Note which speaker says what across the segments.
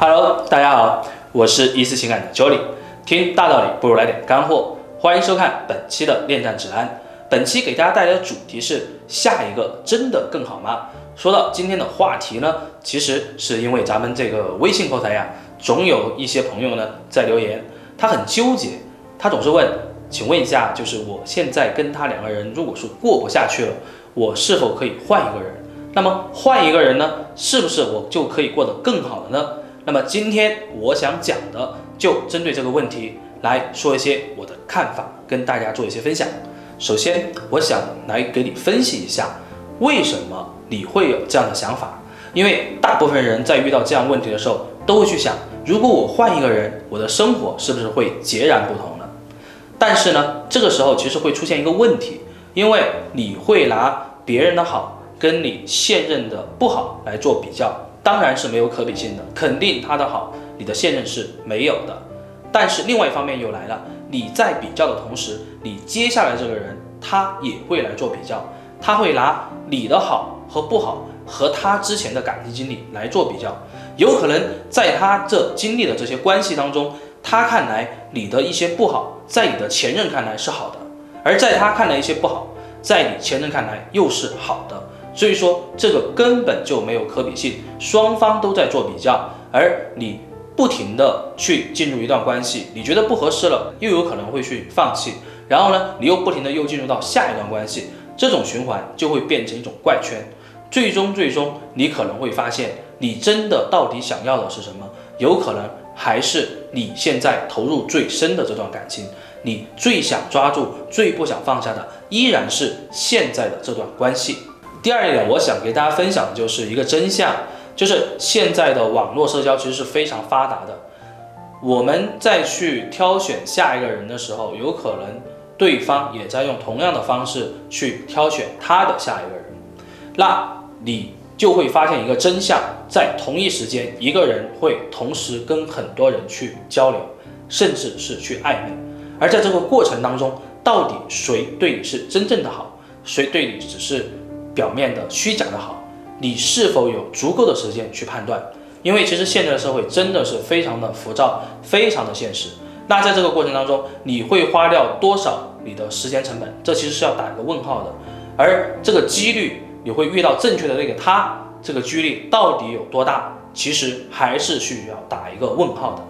Speaker 1: Hello，大家好，我是一思情感的 Jolly，听大道理不如来点干货，欢迎收看本期的恋战指南。本期给大家带来的主题是下一个真的更好吗？说到今天的话题呢，其实是因为咱们这个微信后台呀，总有一些朋友呢在留言，他很纠结，他总是问，请问一下，就是我现在跟他两个人如果是过不下去了，我是否可以换一个人？那么换一个人呢，是不是我就可以过得更好了呢？那么今天我想讲的就针对这个问题来说一些我的看法，跟大家做一些分享。首先，我想来给你分析一下，为什么你会有这样的想法？因为大部分人在遇到这样问题的时候，都会去想，如果我换一个人，我的生活是不是会截然不同呢？但是呢，这个时候其实会出现一个问题，因为你会拿别人的好跟你现任的不好来做比较，当然是没有可比性的，肯定他的好，你的现任是没有的。但是另外一方面又来了，你在比较的同时，你接下来这个人他也会来做比较，他会拿你的好和不好和他之前的感情经历来做比较，有可能在他这经历的这些关系当中，他看来你的一些不好，在你的前任看来是好的，而在他看来一些不好，在你前任看来又是好的，所以说这个根本就没有可比性，双方都在做比较，而你。不停的去进入一段关系，你觉得不合适了，又有可能会去放弃，然后呢，你又不停的又进入到下一段关系，这种循环就会变成一种怪圈，最终最终你可能会发现，你真的到底想要的是什么？有可能还是你现在投入最深的这段感情，你最想抓住、最不想放下的，依然是现在的这段关系。第二点，我想给大家分享的就是一个真相。就是现在的网络社交其实是非常发达的，我们再去挑选下一个人的时候，有可能对方也在用同样的方式去挑选他的下一个人，那你就会发现一个真相，在同一时间，一个人会同时跟很多人去交流，甚至是去暧昧，而在这个过程当中，到底谁对你是真正的好，谁对你只是表面的虚假的好？你是否有足够的时间去判断？因为其实现在的社会真的是非常的浮躁，非常的现实。那在这个过程当中，你会花掉多少你的时间成本？这其实是要打一个问号的。而这个几率，你会遇到正确的那个他，这个几率到底有多大？其实还是需要打一个问号的。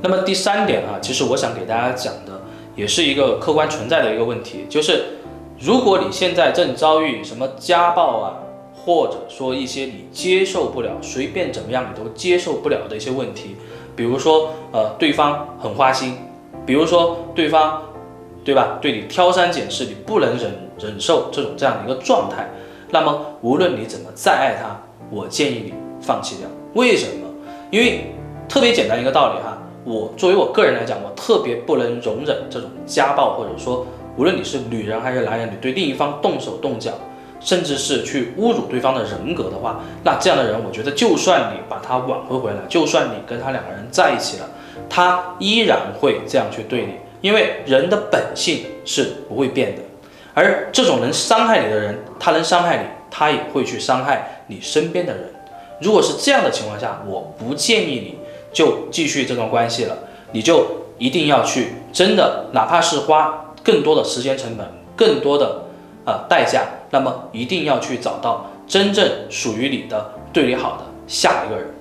Speaker 1: 那么第三点啊，其实我想给大家讲的，也是一个客观存在的一个问题，就是如果你现在正遭遇什么家暴啊，或者说一些你接受不了，随便怎么样你都接受不了的一些问题，比如说呃对方很花心，比如说对方，对吧？对你挑三拣四，你不能忍忍受这种这样的一个状态，那么无论你怎么再爱他，我建议你放弃掉。为什么？因为特别简单一个道理哈，我作为我个人来讲，我特别不能容忍这种家暴，或者说无论你是女人还是男人，你对另一方动手动脚。甚至是去侮辱对方的人格的话，那这样的人，我觉得就算你把他挽回回来，就算你跟他两个人在一起了，他依然会这样去对你，因为人的本性是不会变的。而这种能伤害你的人，他能伤害你，他也会去伤害你身边的人。如果是这样的情况下，我不建议你就继续这段关系了，你就一定要去真的，哪怕是花更多的时间成本，更多的。呃，代价，那么一定要去找到真正属于你的、对你好的下一个人。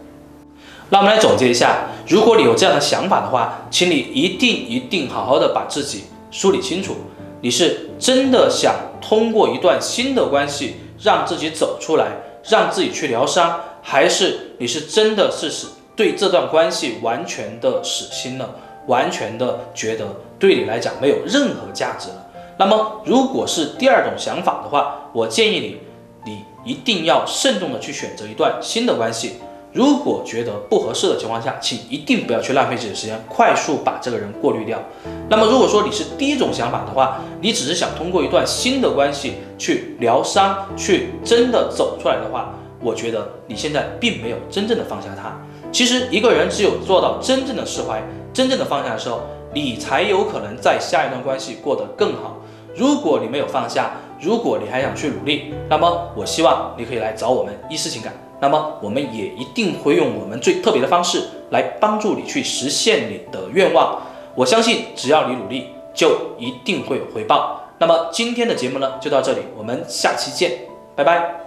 Speaker 1: 那我们来总结一下，如果你有这样的想法的话，请你一定一定好好的把自己梳理清楚。你是真的想通过一段新的关系让自己走出来，让自己去疗伤，还是你是真的是使对这段关系完全的死心了，完全的觉得对你来讲没有任何价值了？那么，如果是第二种想法的话，我建议你，你一定要慎重的去选择一段新的关系。如果觉得不合适的情况下，请一定不要去浪费自己的时间，快速把这个人过滤掉。那么，如果说你是第一种想法的话，你只是想通过一段新的关系去疗伤，去真的走出来的话，我觉得你现在并没有真正的放下他。其实，一个人只有做到真正的释怀，真正的放下的时候，你才有可能在下一段关系过得更好。如果你没有放下，如果你还想去努力，那么我希望你可以来找我们一思情感那么我们也一定会用我们最特别的方式来帮助你去实现你的愿望。我相信只要你努力，就一定会有回报。那么今天的节目呢，就到这里，我们下期见，拜拜。